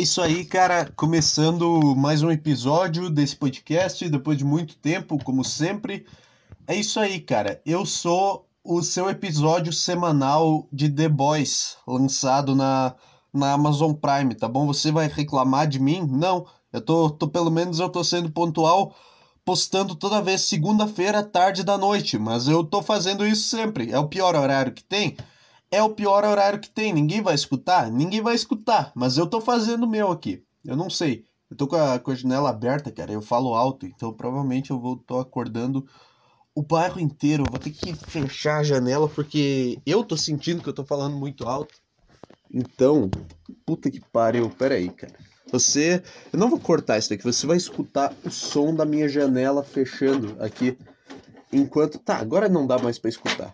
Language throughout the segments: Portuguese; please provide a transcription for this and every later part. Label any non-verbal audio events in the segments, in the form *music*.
isso aí, cara. Começando mais um episódio desse podcast, depois de muito tempo, como sempre. É isso aí, cara. Eu sou o seu episódio semanal de The Boys, lançado na, na Amazon Prime, tá bom? Você vai reclamar de mim? Não. Eu tô, tô pelo menos eu tô sendo pontual, postando toda vez segunda-feira, tarde da noite, mas eu tô fazendo isso sempre. É o pior horário que tem? É o pior horário que tem. Ninguém vai escutar? Ninguém vai escutar. Mas eu tô fazendo o meu aqui. Eu não sei. Eu tô com a, com a janela aberta, cara. Eu falo alto, então provavelmente eu vou tô acordando o bairro inteiro. Eu vou ter que fechar a janela porque eu tô sentindo que eu tô falando muito alto. Então, puta que pariu. Pera aí, cara. Você. Eu não vou cortar isso daqui. Você vai escutar o som da minha janela fechando aqui. Enquanto. Tá, agora não dá mais para escutar.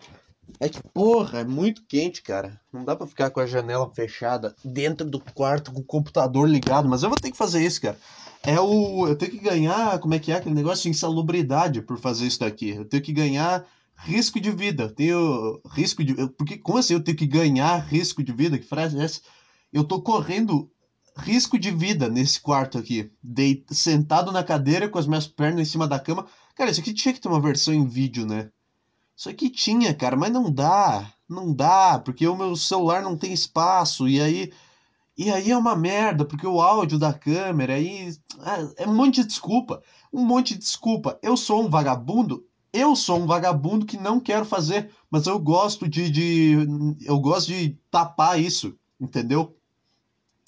É que, porra, é muito quente, cara. Não dá pra ficar com a janela fechada dentro do quarto com o computador ligado, mas eu vou ter que fazer isso, cara. É o. Eu tenho que ganhar. Como é que é aquele negócio de insalubridade por fazer isso daqui? Eu tenho que ganhar risco de vida. Eu tenho risco de. Porque, como assim eu tenho que ganhar risco de vida? Que frase é essa? Eu tô correndo risco de vida nesse quarto aqui. Deit... Sentado na cadeira com as minhas pernas em cima da cama. Cara, isso aqui tinha que ter uma versão em vídeo, né? Isso aqui tinha, cara, mas não dá. Não dá, porque o meu celular não tem espaço. E aí. E aí é uma merda, porque o áudio da câmera aí. É, é um monte de desculpa. Um monte de desculpa. Eu sou um vagabundo. Eu sou um vagabundo que não quero fazer, mas eu gosto de, de eu gosto de tapar isso, entendeu?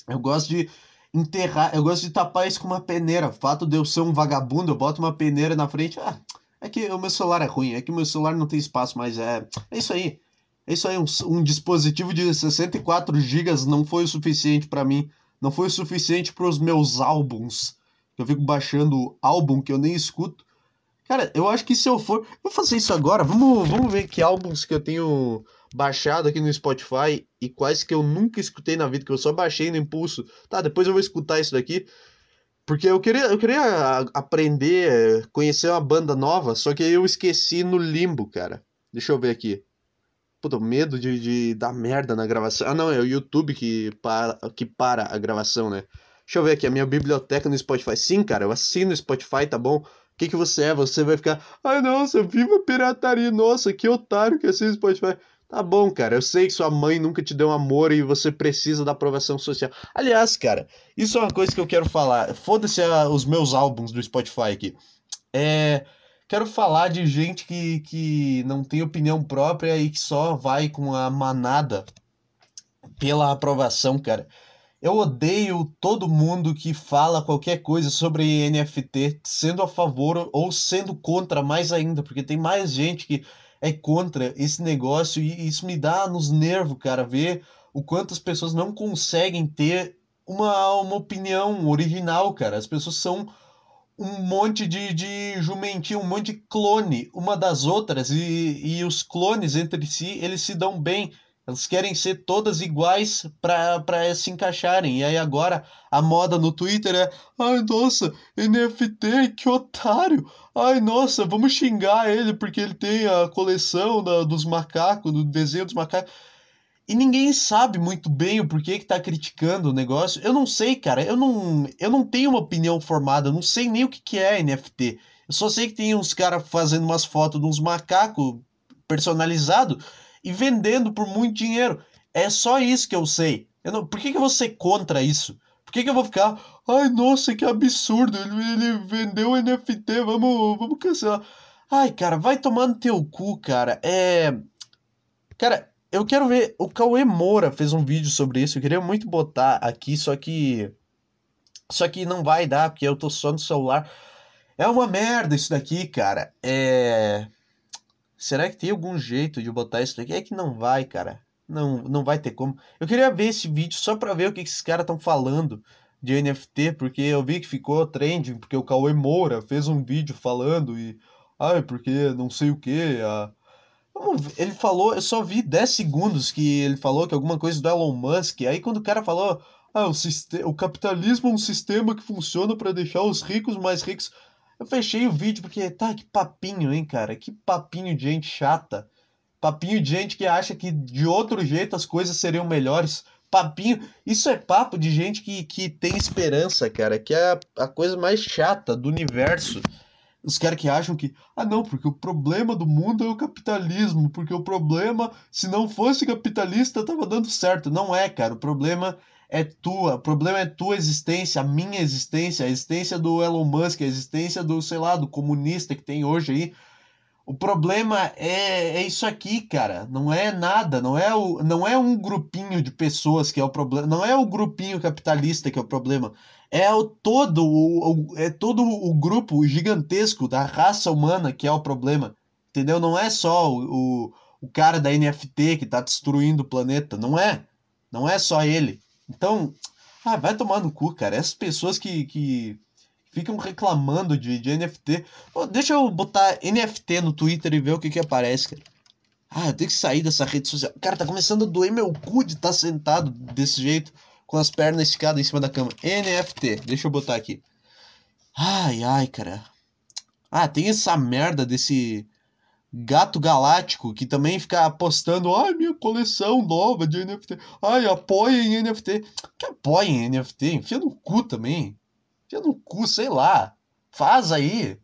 Eu gosto de enterrar, eu gosto de tapar isso com uma peneira. O fato de eu ser um vagabundo, eu boto uma peneira na frente, ah, é que o meu celular é ruim, é que o meu celular não tem espaço, mas é. É isso aí. É isso aí, um, um dispositivo de 64 GB não foi o suficiente para mim. Não foi o suficiente para os meus álbuns. Eu fico baixando álbum que eu nem escuto. Cara, eu acho que se eu for. Vou fazer isso agora. Vamos, vamos ver que álbuns que eu tenho baixado aqui no Spotify e quais que eu nunca escutei na vida, que eu só baixei no impulso. Tá, depois eu vou escutar isso daqui. Porque eu queria, eu queria aprender, conhecer uma banda nova, só que eu esqueci no limbo, cara. Deixa eu ver aqui. Puta, medo de, de dar merda na gravação. Ah, não, é o YouTube que para, que para a gravação, né? Deixa eu ver aqui, a minha biblioteca no Spotify. Sim, cara, eu assino o Spotify, tá bom? O que, que você é? Você vai ficar, ai, nossa, viva pirataria, nossa, que otário que assina o Spotify. Tá bom, cara, eu sei que sua mãe nunca te deu amor e você precisa da aprovação social. Aliás, cara, isso é uma coisa que eu quero falar. Foda-se os meus álbuns do Spotify aqui. É. Quero falar de gente que, que não tem opinião própria e que só vai com a manada pela aprovação, cara. Eu odeio todo mundo que fala qualquer coisa sobre NFT, sendo a favor ou sendo contra mais ainda, porque tem mais gente que é contra esse negócio e isso me dá nos nervos, cara, ver o quanto as pessoas não conseguem ter uma, uma opinião original, cara. As pessoas são um monte de, de jumentinho, um monte de clone uma das outras e, e os clones entre si, eles se dão bem. Elas querem ser todas iguais para se encaixarem. E aí agora a moda no Twitter é: ai nossa, NFT, que otário! Ai nossa, vamos xingar ele porque ele tem a coleção da, dos macacos, do desenho dos macacos. E ninguém sabe muito bem o porquê que tá criticando o negócio. Eu não sei, cara. Eu não, eu não tenho uma opinião formada. Eu não sei nem o que, que é NFT. Eu só sei que tem uns caras fazendo umas fotos de uns macacos personalizados e vendendo por muito dinheiro. É só isso que eu sei. Eu não, por que, que eu vou ser contra isso? Por que, que eu vou ficar. Ai, nossa, que absurdo! Ele, ele vendeu NFT, vamos, vamos cancelar. Ai, cara, vai tomar no teu cu, cara. É. Cara, eu quero ver. O Cauê Moura fez um vídeo sobre isso. Eu queria muito botar aqui, só que. Só que não vai dar, porque eu tô só no celular. É uma merda isso daqui, cara. É. Será que tem algum jeito de botar isso daqui? É que não vai, cara. Não, não vai ter como. Eu queria ver esse vídeo só pra ver o que esses caras estão falando de NFT, porque eu vi que ficou trending, porque o Cauê Moura fez um vídeo falando e. Ai, porque não sei o que. A... Ele falou, eu só vi 10 segundos que ele falou que alguma coisa do Elon Musk. Aí quando o cara falou, ah, o, o capitalismo é um sistema que funciona para deixar os ricos mais ricos. Eu fechei o vídeo porque, tá, que papinho, hein, cara? Que papinho de gente chata. Papinho de gente que acha que de outro jeito as coisas seriam melhores. papinho. Isso é papo de gente que, que tem esperança, cara, que é a, a coisa mais chata do universo. Os caras que acham que, ah, não, porque o problema do mundo é o capitalismo, porque o problema, se não fosse capitalista, tava dando certo. Não é, cara. O problema é tua. O problema é tua existência, a minha existência, a existência do Elon Musk, a existência do, sei lá, do comunista que tem hoje aí. O problema é, é isso aqui, cara. Não é nada. Não é, o, não é um grupinho de pessoas que é o problema. Não é o grupinho capitalista que é o problema. É o todo o, o, é todo o grupo gigantesco da raça humana que é o problema. Entendeu? Não é só o, o, o cara da NFT que tá destruindo o planeta. Não é. Não é só ele. Então, ah, vai tomar no cu, cara. Essas pessoas que, que ficam reclamando de, de NFT. Pô, deixa eu botar NFT no Twitter e ver o que que aparece, cara. Ah, eu tenho que sair dessa rede social. Cara, tá começando a doer meu cu de estar tá sentado desse jeito, com as pernas esticadas em cima da cama. NFT, deixa eu botar aqui. Ai, ai, cara. Ah, tem essa merda desse gato galáctico que também fica postando, ai, minha coleção nova de NFT. Ai, apoia em NFT. Que apoia em NFT? Enfia no cu também. Enfia no cu, sei lá. Faz aí.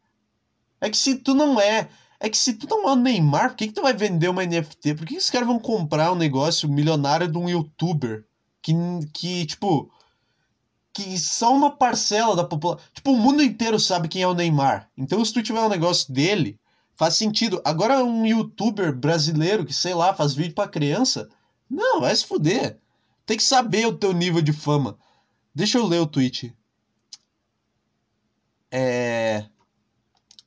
É que se tu não é. É que se tu não é o Neymar, por que, que tu vai vender uma NFT? Por que, que os caras vão comprar um negócio milionário de um youtuber? Que, que tipo. Que só uma parcela da população. Tipo, o mundo inteiro sabe quem é o Neymar. Então, se tu tiver um negócio dele, faz sentido. Agora, um youtuber brasileiro que, sei lá, faz vídeo pra criança. Não, vai se fuder. Tem que saber o teu nível de fama. Deixa eu ler o tweet. É.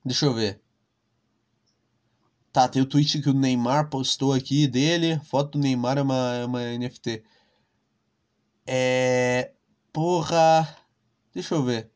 Deixa eu ver. Tá, tem o tweet que o Neymar postou aqui dele. Foto do Neymar é uma, é uma NFT. É. Porra. Deixa eu ver.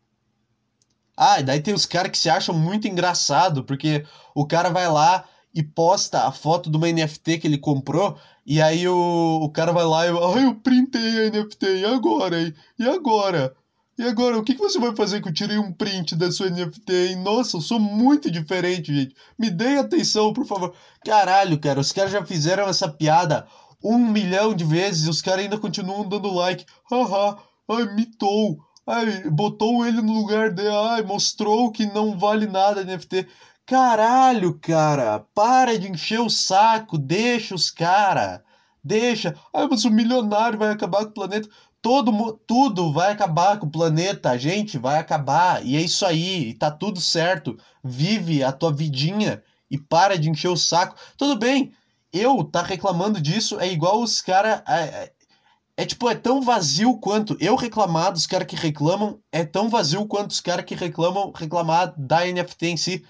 Ah, e daí tem os caras que se acham muito engraçado, porque o cara vai lá e posta a foto de uma NFT que ele comprou, e aí o, o cara vai lá e. Ai, eu printei a NFT, e agora? E agora? E agora, o que, que você vai fazer que eu tirei um print da sua NFT, hein? Nossa, eu sou muito diferente, gente. Me dê atenção, por favor. Caralho, cara, os caras já fizeram essa piada um milhão de vezes e os caras ainda continuam dando like. Haha, ai, mitou. Ai, botou ele no lugar dele. Ai, mostrou que não vale nada NFT. Caralho, cara, para de encher o saco, deixa os cara. Deixa. Ai, mas o milionário vai acabar com o planeta todo tudo vai acabar com o planeta, a gente vai acabar, e é isso aí, e tá tudo certo. Vive a tua vidinha e para de encher o saco. Tudo bem, eu tá reclamando disso é igual os cara é, tipo, é tão vazio quanto eu reclamar dos caras que reclamam, é tão vazio quanto os caras que reclamam reclamar da NFT em si.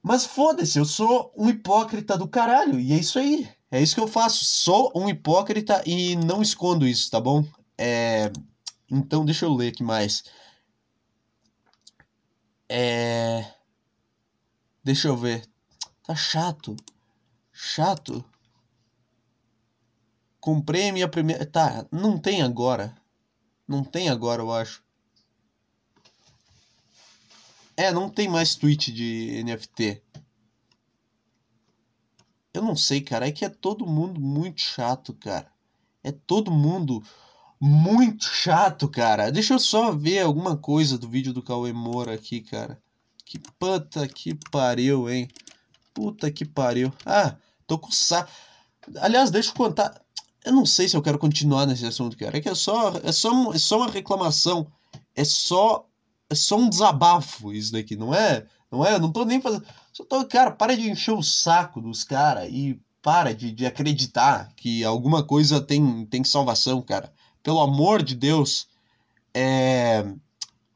Mas foda-se, eu sou um hipócrita do caralho, e é isso aí. É isso que eu faço. Sou um hipócrita e não escondo isso, tá bom? É... Então, deixa eu ler aqui mais. É. Deixa eu ver. Tá chato. Chato. Comprei a minha primeira. Tá, não tem agora. Não tem agora, eu acho. É, não tem mais tweet de NFT. Eu não sei, cara. É que é todo mundo muito chato, cara. É todo mundo muito chato, cara. Deixa eu só ver alguma coisa do vídeo do Cauê Moura aqui, cara. Que puta que pariu, hein? Puta que pariu. Ah, tô com sa... Aliás, deixa eu contar. Eu não sei se eu quero continuar nesse assunto, cara. É que é só, é só, é só uma reclamação. É só, é só um desabafo isso daqui, não é? Não é? Eu não tô nem fazendo. Só tô, cara, para de encher o saco dos caras e para de, de acreditar que alguma coisa tem, tem salvação, cara. Pelo amor de Deus. É.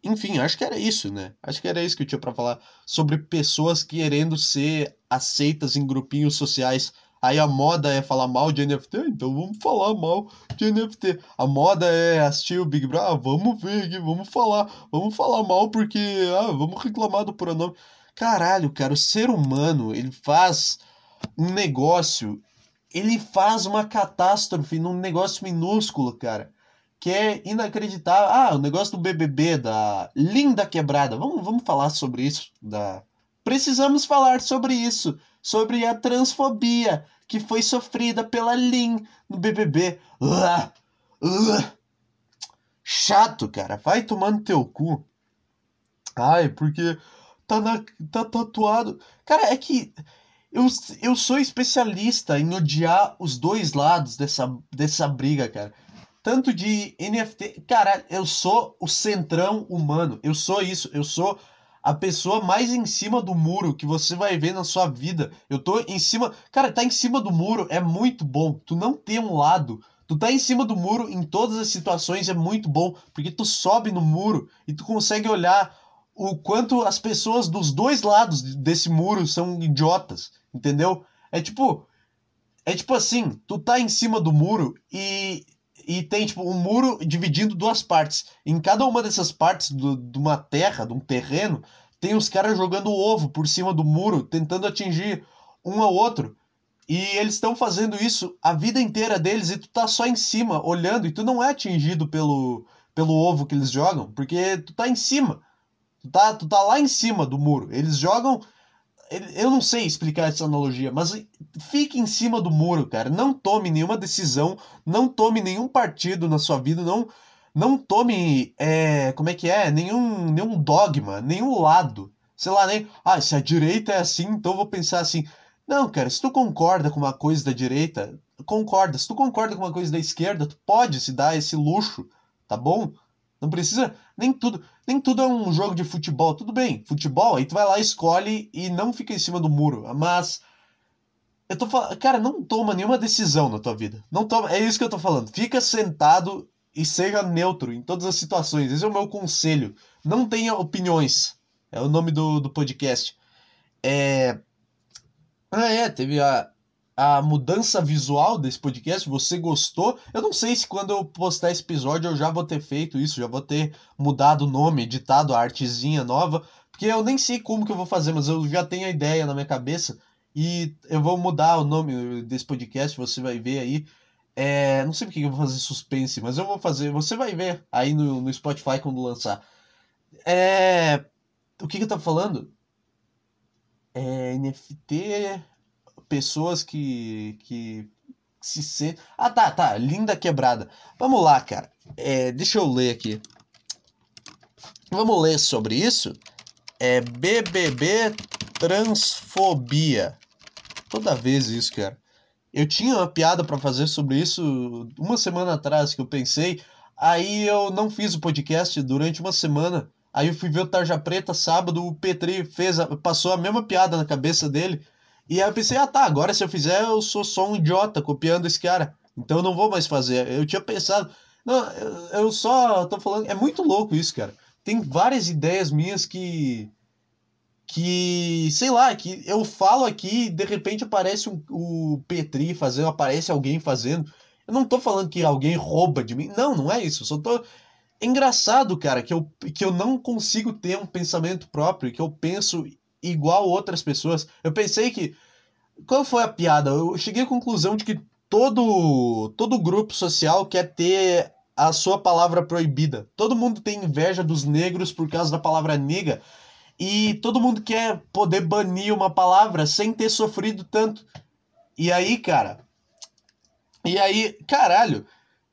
Enfim, acho que era isso, né? Acho que era isso que eu tinha para falar sobre pessoas querendo ser aceitas em grupinhos sociais. Aí a moda é falar mal de NFT, então vamos falar mal de NFT. A moda é assistir o Big Brother, ah, vamos ver aqui, vamos falar, vamos falar mal porque, ah, vamos reclamar do pronome. Caralho, cara, o ser humano, ele faz um negócio, ele faz uma catástrofe num negócio minúsculo, cara, que é inacreditável. Ah, o negócio do BBB, da Linda Quebrada. Vamos, vamos falar sobre isso, da... Precisamos falar sobre isso, sobre a transfobia. que foi sofrida pela Lin no BBB. Chato, cara. Vai tomando teu cu. Ai, porque tá, na, tá tatuado. Cara, é que eu, eu sou especialista em odiar os dois lados dessa, dessa briga, cara. Tanto de NFT. Cara, eu sou o centrão humano. Eu sou isso. Eu sou a pessoa mais em cima do muro que você vai ver na sua vida. Eu tô em cima. Cara, tá em cima do muro é muito bom. Tu não tem um lado. Tu tá em cima do muro em todas as situações é muito bom. Porque tu sobe no muro e tu consegue olhar o quanto as pessoas dos dois lados desse muro são idiotas, entendeu? É tipo, é tipo assim, tu tá em cima do muro e, e tem tipo um muro dividindo duas partes. Em cada uma dessas partes do, de uma terra, de um terreno, tem os caras jogando ovo por cima do muro, tentando atingir um ao outro. E eles estão fazendo isso a vida inteira deles e tu tá só em cima, olhando, e tu não é atingido pelo, pelo ovo que eles jogam, porque tu tá em cima. Tu tá, tu tá lá em cima do muro. Eles jogam. Eu não sei explicar essa analogia, mas fique em cima do muro, cara. Não tome nenhuma decisão, não tome nenhum partido na sua vida, não, não tome. É, como é que é? Nenhum, nenhum dogma, nenhum lado. Sei lá, nem. Ah, se a direita é assim, então vou pensar assim. Não, cara, se tu concorda com uma coisa da direita, concorda. Se tu concorda com uma coisa da esquerda, tu pode se dar esse luxo, tá bom? Não precisa. Nem tudo. Nem tudo é um jogo de futebol. Tudo bem, futebol, aí tu vai lá, escolhe e não fica em cima do muro. Mas. Eu tô falando. Cara, não toma nenhuma decisão na tua vida. Não toma. É isso que eu tô falando. Fica sentado e seja neutro em todas as situações. Esse é o meu conselho. Não tenha opiniões. É o nome do, do podcast. É. Ah, é, teve a, a mudança visual desse podcast, você gostou? Eu não sei se quando eu postar esse episódio eu já vou ter feito isso, já vou ter mudado o nome, editado a artezinha nova, porque eu nem sei como que eu vou fazer, mas eu já tenho a ideia na minha cabeça e eu vou mudar o nome desse podcast, você vai ver aí. É, não sei porque eu vou fazer suspense, mas eu vou fazer, você vai ver aí no, no Spotify quando lançar. É, o que, que eu tava falando? É, NFT pessoas que, que se sentem. Ah, tá, tá. Linda quebrada. Vamos lá, cara. É, deixa eu ler aqui. Vamos ler sobre isso? É BBB Transfobia. Toda vez isso, cara. Eu tinha uma piada para fazer sobre isso uma semana atrás que eu pensei. Aí eu não fiz o podcast durante uma semana. Aí eu fui ver o Tarja Preta sábado, o Petri fez a, passou a mesma piada na cabeça dele. E aí eu pensei, ah tá, agora se eu fizer eu sou só um idiota copiando esse cara. Então eu não vou mais fazer. Eu tinha pensado. Não, eu, só tô falando. É muito louco isso, cara. Tem várias ideias minhas que. Que. Sei lá, que eu falo aqui e de repente aparece um, o Petri fazendo, aparece alguém fazendo. Eu não tô falando que alguém rouba de mim. Não, não é isso. Eu só tô. É engraçado, cara, que eu, que eu não consigo ter um pensamento próprio, que eu penso igual outras pessoas. Eu pensei que. Qual foi a piada? Eu cheguei à conclusão de que todo, todo grupo social quer ter a sua palavra proibida. Todo mundo tem inveja dos negros por causa da palavra nega. E todo mundo quer poder banir uma palavra sem ter sofrido tanto. E aí, cara. E aí, caralho.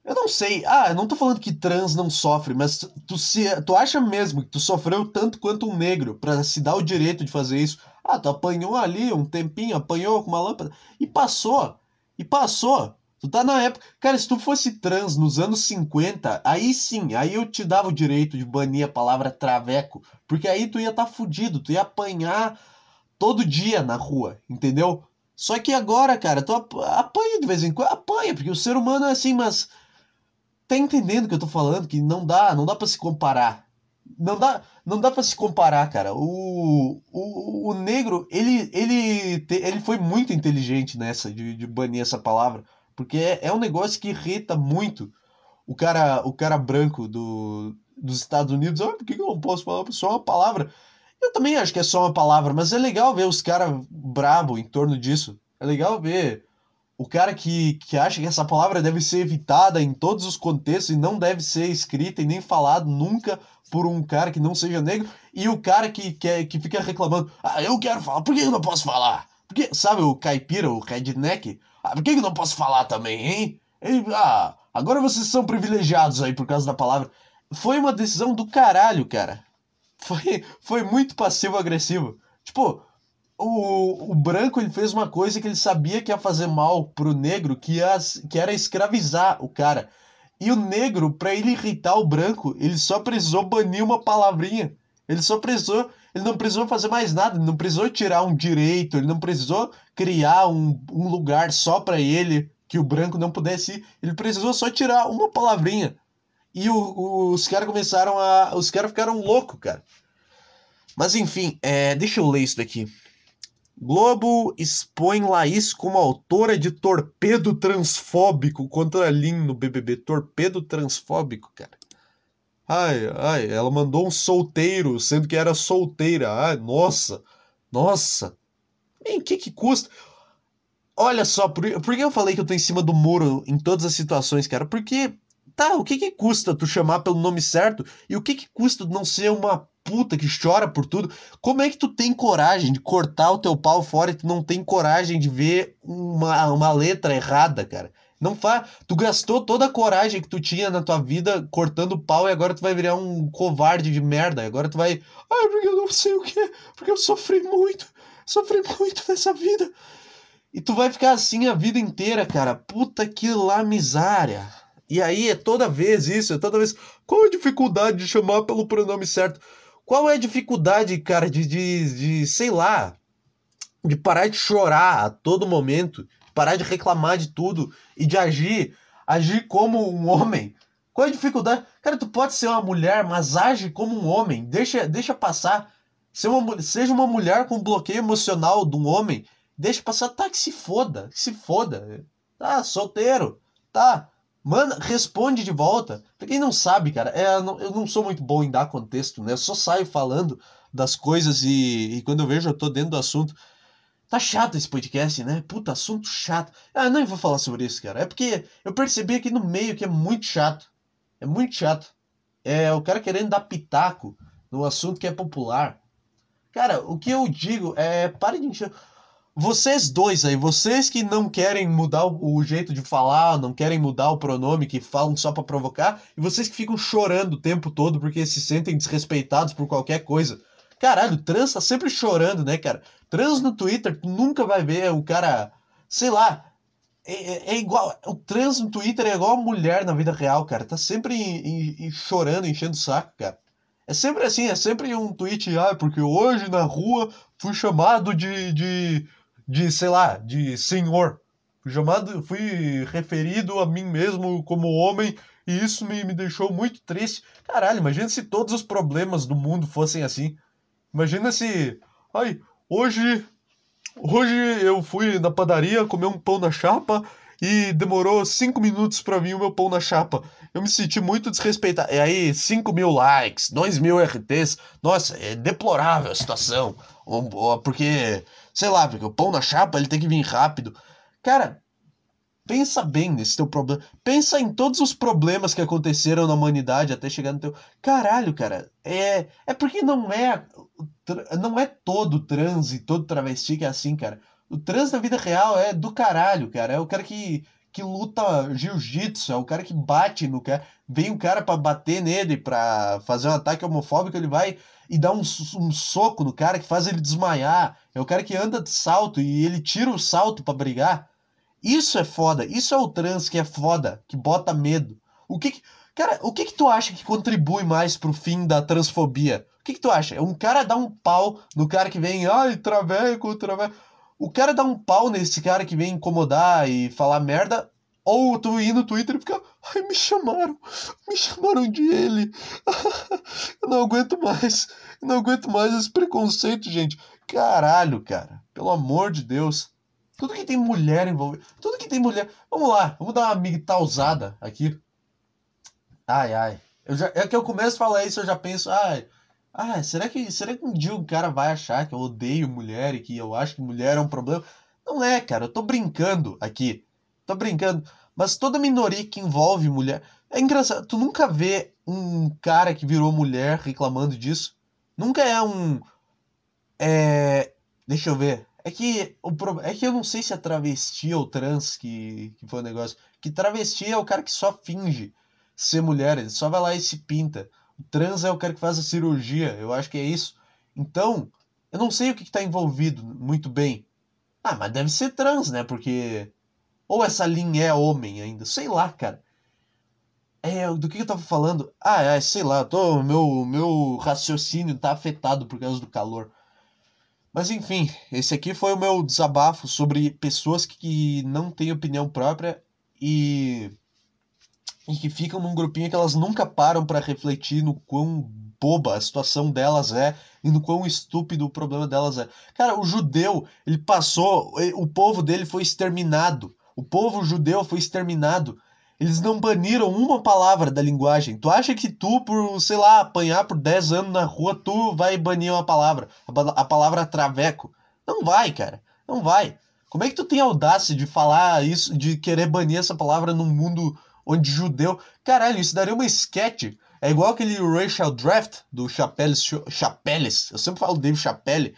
Eu não sei. Ah, eu não tô falando que trans não sofre, mas tu, se, tu acha mesmo que tu sofreu tanto quanto um negro para se dar o direito de fazer isso? Ah, tu apanhou ali um tempinho, apanhou com uma lâmpada e passou. E passou. Tu tá na época. Cara, se tu fosse trans nos anos 50, aí sim, aí eu te dava o direito de banir a palavra traveco. Porque aí tu ia estar tá fudido, tu ia apanhar todo dia na rua, entendeu? Só que agora, cara, tu apanha de vez em quando, apanha, porque o ser humano é assim, mas tá entendendo o que eu tô falando? Que não dá, não dá para se comparar. Não dá, não dá para se comparar, cara. O, o, o negro, ele, ele, te, ele foi muito inteligente nessa, de, de banir essa palavra. Porque é, é um negócio que irrita muito o cara, o cara branco do, dos Estados Unidos. Ah, por que eu não posso falar só uma palavra? Eu também acho que é só uma palavra, mas é legal ver os caras brabo em torno disso. É legal ver o cara que, que acha que essa palavra deve ser evitada em todos os contextos e não deve ser escrita e nem falada nunca por um cara que não seja negro, e o cara que, que, que fica reclamando, ah, eu quero falar, por que eu não posso falar? Porque, sabe o caipira, o redneck? Ah, por que eu não posso falar também, hein? ah, agora vocês são privilegiados aí por causa da palavra. Foi uma decisão do caralho, cara. Foi, foi muito passivo-agressivo. Tipo, o, o branco ele fez uma coisa que ele sabia que ia fazer mal pro negro, que, ia, que era escravizar o cara. E o negro, para ele irritar o branco, ele só precisou banir uma palavrinha. Ele só precisou. Ele não precisou fazer mais nada, ele não precisou tirar um direito, ele não precisou criar um, um lugar só para ele que o branco não pudesse ir. Ele precisou só tirar uma palavrinha. E o, o, os caras começaram a. Os caras ficaram loucos, cara. Mas enfim, é, deixa eu ler isso daqui. Globo expõe Laís como autora de torpedo transfóbico contra Lin no BBB. Torpedo transfóbico, cara. Ai, ai, ela mandou um solteiro, sendo que era solteira. Ai, nossa, nossa. Em que que custa? Olha só, por, por que eu falei que eu tô em cima do muro em todas as situações, cara? Porque, tá, o que que custa tu chamar pelo nome certo? E o que que custa não ser uma puta que chora por tudo. Como é que tu tem coragem de cortar o teu pau fora e tu não tem coragem de ver uma, uma letra errada, cara? Não faz. Tu gastou toda a coragem que tu tinha na tua vida cortando pau e agora tu vai virar um covarde de merda. Agora tu vai. Ai, porque eu não sei o que. Porque eu sofri muito. Sofri muito nessa vida. E tu vai ficar assim a vida inteira, cara. Puta que lá miséria. E aí é toda vez isso, é toda vez. Qual a dificuldade de chamar pelo pronome certo? Qual é a dificuldade, cara, de, de, de, sei lá, de parar de chorar a todo momento, parar de reclamar de tudo e de agir, agir como um homem? Qual é a dificuldade? Cara, tu pode ser uma mulher, mas age como um homem. Deixa, deixa passar. Uma, seja uma mulher com bloqueio emocional de um homem. Deixa passar. Tá, que se foda. Que se foda. Tá, solteiro. Tá. Manda, responde de volta. Pra quem não sabe, cara, é, eu não sou muito bom em dar contexto, né? Eu só saio falando das coisas e, e quando eu vejo eu tô dentro do assunto. Tá chato esse podcast, né? Puta, assunto chato. Ah, não vou falar sobre isso, cara. É porque eu percebi aqui no meio que é muito chato. É muito chato. É o cara querendo dar pitaco no assunto que é popular. Cara, o que eu digo é. Pare de encher. Vocês dois aí, vocês que não querem mudar o, jeito de falar, não querem mudar o pronome, que falam só para provocar, e vocês que ficam chorando o tempo todo porque se sentem desrespeitados por qualquer coisa. Caralho, trans tá sempre chorando, né, cara? Trans no Twitter, tu nunca vai ver o cara, sei lá, é, é, é, igual. O trans no Twitter é igual a mulher na vida real, cara. Tá sempre em, em, chorando, enchendo o saco, cara. É sempre assim, é sempre um tweet, ah, porque hoje na rua fui chamado de, de de, sei lá, de senhor. Fui chamado, fui referido a mim mesmo como homem e isso me, me deixou muito triste. Caralho, imagina se todos os problemas do mundo fossem assim. Imagina se, ai, hoje hoje eu fui na padaria comer um pão na chapa e demorou cinco minutos para vir o meu pão na chapa. Eu me senti muito desrespeitado. E aí, 5 mil likes, 2 mil RTs. Nossa, é deplorável a situação. Porque Sei lá, porque o pão na chapa ele tem que vir rápido. Cara, pensa bem nesse teu problema. Pensa em todos os problemas que aconteceram na humanidade até chegar no teu. Caralho, cara. É, é porque não é. Não é todo trans e todo travesti que é assim, cara. O trans na vida real é do caralho, cara. É o cara que, que luta jiu-jitsu, é o cara que bate no cara. Vem um cara para bater nele, pra fazer um ataque homofóbico, ele vai e dá um, um soco no cara que faz ele desmaiar. É o cara que anda de salto e ele tira o salto para brigar. Isso é foda. Isso é o trans que é foda, que bota medo. O que, que Cara, o que que tu acha que contribui mais pro fim da transfobia? O que que tu acha? Um cara dá um pau no cara que vem, ai, traveco, traveco. O cara dá um pau nesse cara que vem incomodar e falar merda, ou tu ir no Twitter e ficar, ai, me chamaram, me chamaram de ele. *laughs* eu não aguento mais, eu não aguento mais esse preconceito, gente. Caralho, cara, pelo amor de Deus. Tudo que tem mulher envolvida, tudo que tem mulher. Vamos lá, vamos dar uma migtalzada aqui. Ai, ai. Eu já, é que eu começo a falar isso, eu já penso, ai, ah, será que, será que um dia o cara vai achar que eu odeio mulher e que eu acho que mulher é um problema? Não é, cara, eu tô brincando aqui. Tô brincando. Mas toda minoria que envolve mulher. É engraçado, tu nunca vê um cara que virou mulher reclamando disso. Nunca é um. É. Deixa eu ver. É que, o é que eu não sei se é travesti ou trans que, que foi o negócio. Que travesti é o cara que só finge ser mulher, ele só vai lá e se pinta. O trans é o cara que faz a cirurgia, eu acho que é isso. Então, eu não sei o que está envolvido muito bem. Ah, mas deve ser trans, né? Porque. Ou essa linha é homem ainda, sei lá, cara. É, do que eu tava falando? Ah, é, sei lá, tô, meu, meu raciocínio tá afetado por causa do calor. Mas enfim, esse aqui foi o meu desabafo sobre pessoas que não têm opinião própria e, e que ficam num grupinho que elas nunca param para refletir no quão boba a situação delas é e no quão estúpido o problema delas é. Cara, o judeu, ele passou, o povo dele foi exterminado. O povo judeu foi exterminado eles não baniram uma palavra da linguagem. Tu acha que tu, por, sei lá, apanhar por 10 anos na rua, tu vai banir uma palavra? A, palavra traveco? Não vai, cara. Não vai. Como é que tu tem audácia de falar isso, de querer banir essa palavra num mundo onde judeu. Caralho, isso daria uma sketch. É igual aquele Racial Draft do Chapeles. Chapeles. Eu sempre falo Dave Chapelle.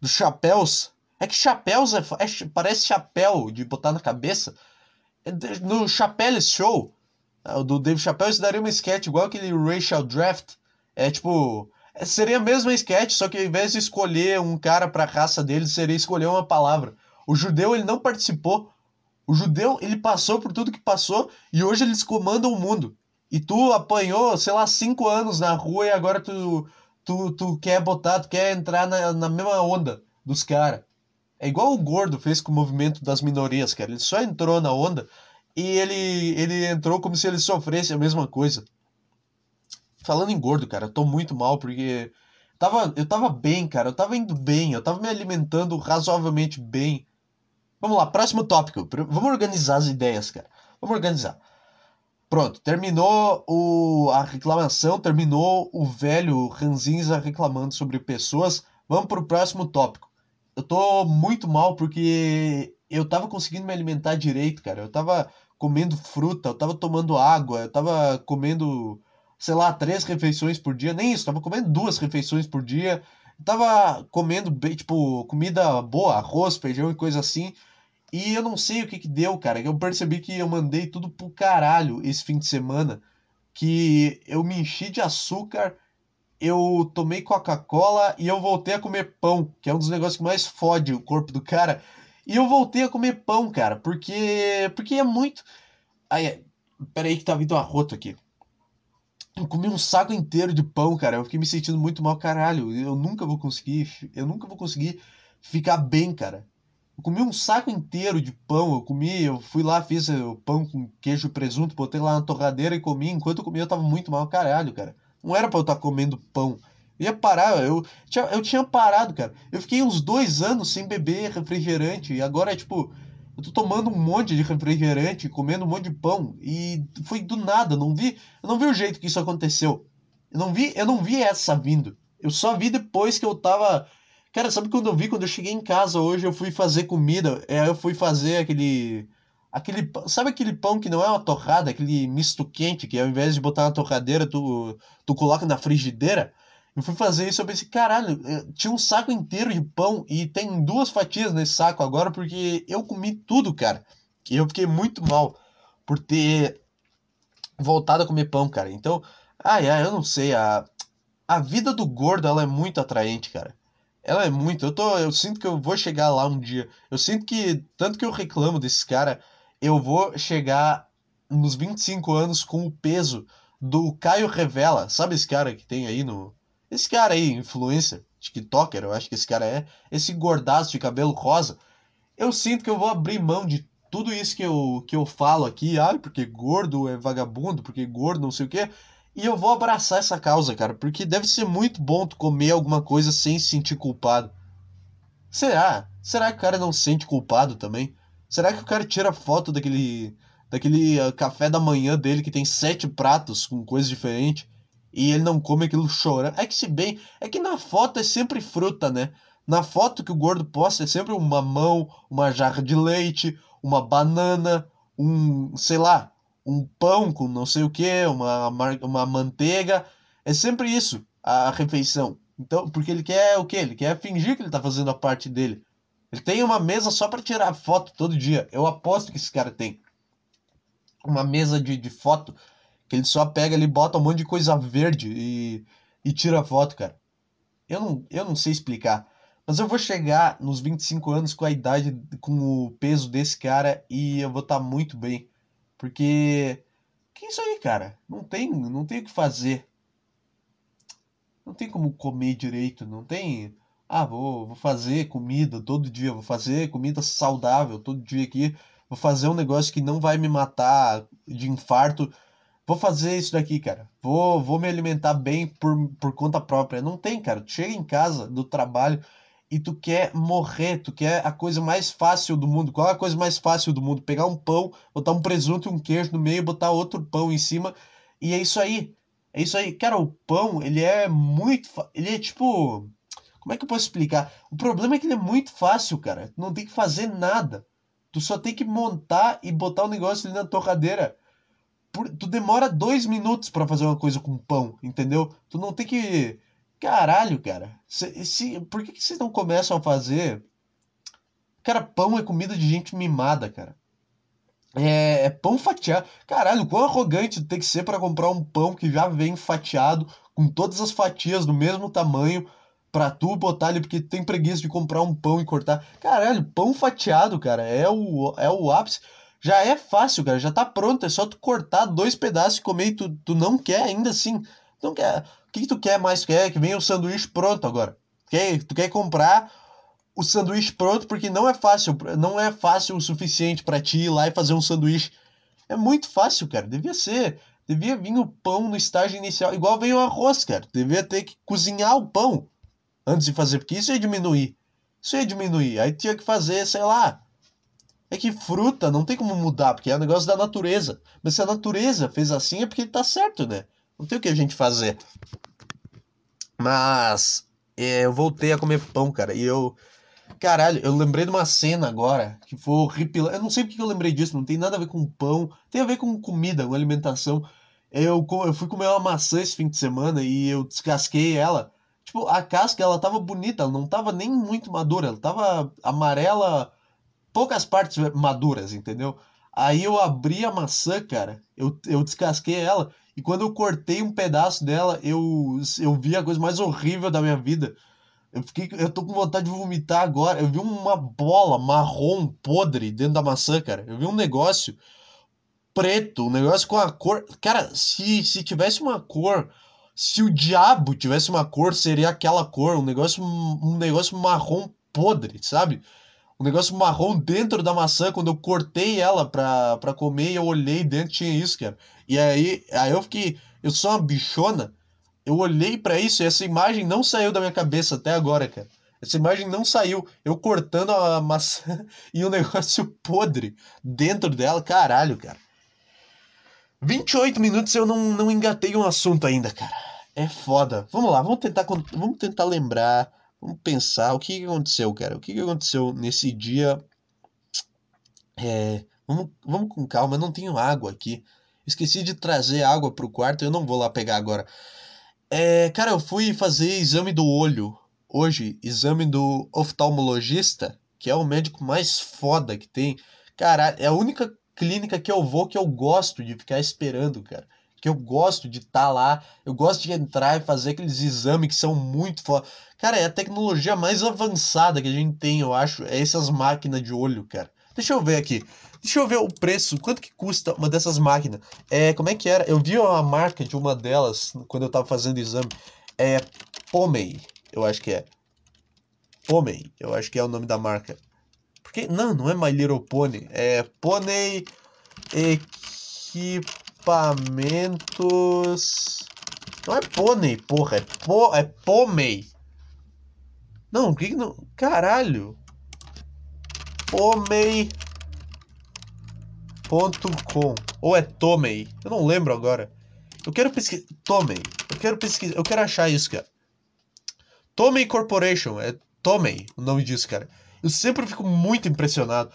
Do Chapéus. É que chapéus é, é, parece chapéu de botar na cabeça. No Chappelle Show, é, do Dave Chappelle, isso daria uma sketch igual aquele Racial Draft. É tipo. É, seria a mesma sketch, só que ao invés de escolher um cara pra raça dele, seria escolher uma palavra. O judeu, ele não participou. O judeu, ele passou por tudo que passou e hoje eles comandam o mundo. E tu apanhou, sei lá, cinco anos na rua e agora tu, tu, tu quer botar, tu quer entrar na, na mesma onda dos caras. É igual o Gordo fez com o movimento das minorias, cara. Ele só entrou na onda e ele, ele entrou como se ele sofresse a mesma coisa. Falando em gordo, cara, eu tô muito mal porque tava, eu tava bem, cara. Eu tava indo bem, eu tava me alimentando razoavelmente bem. Vamos lá, próximo tópico. Vamos organizar as ideias, cara. Vamos organizar. Pronto, terminou o, a reclamação, terminou o velho Ranzinza reclamando sobre pessoas. Vamos pro próximo tópico eu tô muito mal porque eu tava conseguindo me alimentar direito, cara. Eu tava comendo fruta, eu tava tomando água, eu tava comendo, sei lá, três refeições por dia. Nem isso, tava comendo duas refeições por dia. Eu tava comendo, tipo, comida boa, arroz, feijão e coisa assim. E eu não sei o que que deu, cara. Eu percebi que eu mandei tudo pro caralho esse fim de semana. Que eu me enchi de açúcar eu tomei Coca-Cola e eu voltei a comer pão, que é um dos negócios que mais fode o corpo do cara. E eu voltei a comer pão, cara, porque porque é muito. Aí, peraí que tá vindo um arroto aqui. Eu comi um saco inteiro de pão, cara. Eu fiquei me sentindo muito mal, caralho. Eu nunca vou conseguir, eu nunca vou conseguir ficar bem, cara. Eu comi um saco inteiro de pão. Eu comi, eu fui lá, fiz o pão com queijo e presunto, botei lá na torradeira e comi. Enquanto eu comia, eu tava muito mal, caralho, cara. Não era pra eu estar comendo pão. Eu ia parar, eu tinha, eu tinha parado, cara. Eu fiquei uns dois anos sem beber refrigerante. E agora é tipo. Eu tô tomando um monte de refrigerante, comendo um monte de pão. E foi do nada, não vi. Eu não vi o jeito que isso aconteceu. Eu não vi, eu não vi essa vindo. Eu só vi depois que eu tava. Cara, sabe quando eu vi? Quando eu cheguei em casa hoje, eu fui fazer comida. É, eu fui fazer aquele Aquele, sabe aquele pão que não é uma torrada, aquele misto quente, que ao invés de botar na torradeira, tu, tu coloca na frigideira? Eu fui fazer isso, eu pensei, caralho, tinha um saco inteiro de pão e tem duas fatias nesse saco agora porque eu comi tudo, cara. E eu fiquei muito mal por ter voltado a comer pão, cara. Então, ai, ai, eu não sei, a, a vida do gordo, ela é muito atraente, cara. Ela é muito, eu tô, eu sinto que eu vou chegar lá um dia. Eu sinto que, tanto que eu reclamo desses cara eu vou chegar nos 25 anos com o peso do Caio Revela. Sabe esse cara que tem aí no. Esse cara aí, influencer, TikToker, eu acho que esse cara é. Esse gordaço de cabelo rosa. Eu sinto que eu vou abrir mão de tudo isso que eu, que eu falo aqui. Ah, porque gordo é vagabundo, porque gordo não sei o quê. E eu vou abraçar essa causa, cara, porque deve ser muito bom tu comer alguma coisa sem se sentir culpado. Será? Será que o cara não se sente culpado também? Será que o cara tira foto daquele, daquele uh, café da manhã dele que tem sete pratos com coisas diferentes e ele não come aquilo chorando? É que se bem, é que na foto é sempre fruta, né? Na foto que o gordo posta é sempre um mamão, uma jarra de leite, uma banana, um, sei lá, um pão com não sei o que, uma, uma manteiga. É sempre isso, a refeição. Então, porque ele quer o quê? Ele quer fingir que ele tá fazendo a parte dele. Ele tem uma mesa só para tirar foto todo dia. Eu aposto que esse cara tem uma mesa de, de foto que ele só pega ali, bota um monte de coisa verde e, e tira foto, cara. Eu não, eu não sei explicar. Mas eu vou chegar nos 25 anos com a idade, com o peso desse cara e eu vou estar tá muito bem. Porque. Que isso aí, cara? Não tem, não tem o que fazer. Não tem como comer direito, não tem. Ah, vou, vou fazer comida todo dia, vou fazer comida saudável todo dia aqui, vou fazer um negócio que não vai me matar de infarto. Vou fazer isso daqui, cara. Vou, vou me alimentar bem por, por conta própria. Não tem, cara. Tu chega em casa do trabalho e tu quer morrer, tu quer a coisa mais fácil do mundo. Qual é a coisa mais fácil do mundo? Pegar um pão, botar um presunto e um queijo no meio, botar outro pão em cima, e é isso aí. É isso aí. Cara, o pão, ele é muito. Ele é tipo. Como é que eu posso explicar? O problema é que ele é muito fácil, cara. Tu não tem que fazer nada. Tu só tem que montar e botar o negócio ali na torradeira. Por... Tu demora dois minutos para fazer uma coisa com pão, entendeu? Tu não tem que. Caralho, cara. Se. Por que, que vocês não começam a fazer? Cara, pão é comida de gente mimada, cara. É, é, pão fatiado. Caralho, quão arrogante tem que ser para comprar um pão que já vem fatiado, com todas as fatias do mesmo tamanho, pra tu botar ali, porque tem preguiça de comprar um pão e cortar. Caralho, pão fatiado, cara, é o, é o ápice. Já é fácil, cara, já tá pronto, é só tu cortar dois pedaços e comer e tu, tu não quer ainda assim. Tu não quer. O que, que tu quer mais? Quer que venha o sanduíche pronto agora. Quer, tu quer comprar o sanduíche pronto porque não é fácil, não é fácil o suficiente para ti ir lá e fazer um sanduíche. É muito fácil, cara. Devia ser, devia vir o pão no estágio inicial, igual veio o arroz, cara. Devia ter que cozinhar o pão antes de fazer, porque isso ia diminuir. Isso ia diminuir. Aí tinha que fazer, sei lá. É que fruta não tem como mudar, porque é um negócio da natureza. Mas se a natureza fez assim é porque tá certo, né? Não tem o que a gente fazer. Mas é, eu voltei a comer pão, cara, e eu Caralho, eu lembrei de uma cena agora que foi horripilante. Eu não sei porque eu lembrei disso, não tem nada a ver com pão, tem a ver com comida, com alimentação. Eu, eu fui comer uma maçã esse fim de semana e eu descasquei ela. Tipo, a casca ela tava bonita, ela não tava nem muito madura, ela tava amarela, poucas partes maduras, entendeu? Aí eu abri a maçã, cara, eu, eu descasquei ela e quando eu cortei um pedaço dela, eu, eu vi a coisa mais horrível da minha vida eu fiquei, eu tô com vontade de vomitar agora. Eu vi uma bola marrom podre dentro da maçã, cara. Eu vi um negócio preto, um negócio com a cor. Cara, se, se tivesse uma cor, se o diabo tivesse uma cor, seria aquela cor, um negócio, um negócio marrom podre, sabe? Um negócio marrom dentro da maçã. Quando eu cortei ela pra, pra comer, eu olhei dentro, tinha isso, cara. E aí, aí eu fiquei. Eu sou uma bichona. Eu olhei para isso e essa imagem não saiu da minha cabeça até agora, cara. Essa imagem não saiu. Eu cortando a maçã *laughs* e um negócio podre dentro dela. Caralho, cara. 28 minutos eu não, não engatei um assunto ainda, cara. É foda. Vamos lá, vamos tentar, vamos tentar lembrar. Vamos pensar o que, aconteceu, cara. O que, que aconteceu nesse dia. É, vamos, vamos com calma, eu não tenho água aqui. Esqueci de trazer água pro quarto, eu não vou lá pegar agora. É, cara, eu fui fazer exame do olho hoje, exame do oftalmologista, que é o médico mais foda que tem. Cara, é a única clínica que eu vou que eu gosto de ficar esperando, cara. Que eu gosto de estar tá lá, eu gosto de entrar e fazer aqueles exames que são muito foda. Cara, é a tecnologia mais avançada que a gente tem, eu acho, é essas máquinas de olho, cara. Deixa eu ver aqui. Deixa eu ver o preço, quanto que custa uma dessas máquinas. É, como é que era? Eu vi a marca de uma delas quando eu tava fazendo exame. É Pomei, eu acho que é. Pomei, eu acho que é o nome da marca. Porque não, não é My Little Pony, é Pony Equipamentos. Não é Pony, porra, é po, é Pomei. Não, que não, caralho. Pomei .com ou é Tomei, eu não lembro agora. Eu quero pesquisar Tomei. Eu quero pesquisar, eu quero achar isso, cara. Tomei Corporation, é Tomei o nome disso, cara. Eu sempre fico muito impressionado.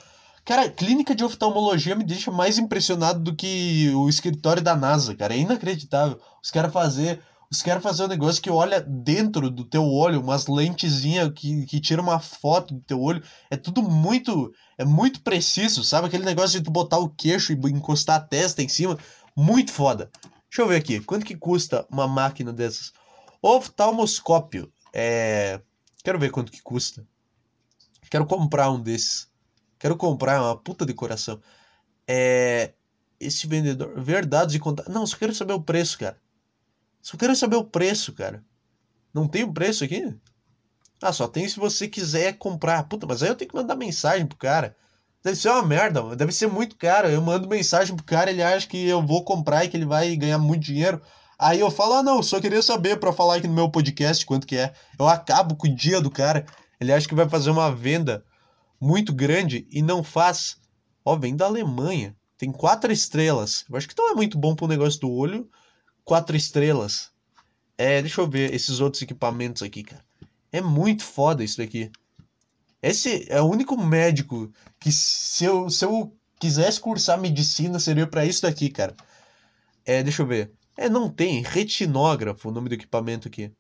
Cara, clínica de oftalmologia me deixa mais impressionado do que o escritório da NASA, cara. É inacreditável. Os caras fazer, Os caras fazem um negócio que olha dentro do teu olho, umas lentezinhas que, que tira uma foto do teu olho. É tudo muito. É muito preciso, sabe? Aquele negócio de tu botar o queixo e encostar a testa em cima. Muito foda. Deixa eu ver aqui. Quanto que custa uma máquina dessas? Oftalmoscópio. É. Quero ver quanto que custa. Quero comprar um desses. Quero comprar uma puta decoração. É. Esse vendedor. Verdades e contatos. Não, só quero saber o preço, cara. Só quero saber o preço, cara. Não tem o preço aqui? Ah, só tem se você quiser comprar. Puta, mas aí eu tenho que mandar mensagem pro cara. Deve ser uma merda, deve ser muito caro. Eu mando mensagem pro cara, ele acha que eu vou comprar e que ele vai ganhar muito dinheiro. Aí eu falo, ah, não, só queria saber para falar aqui no meu podcast quanto que é. Eu acabo com o dia do cara. Ele acha que vai fazer uma venda muito grande e não faz. Ó, vem da Alemanha. Tem quatro estrelas. Eu acho que não é muito bom pro negócio do olho quatro estrelas. É, deixa eu ver esses outros equipamentos aqui, cara. É muito foda isso daqui. Esse é o único médico que se eu, se eu quisesse cursar medicina seria para isso daqui, cara. É, deixa eu ver. É, não tem. Retinógrafo, o nome do equipamento aqui.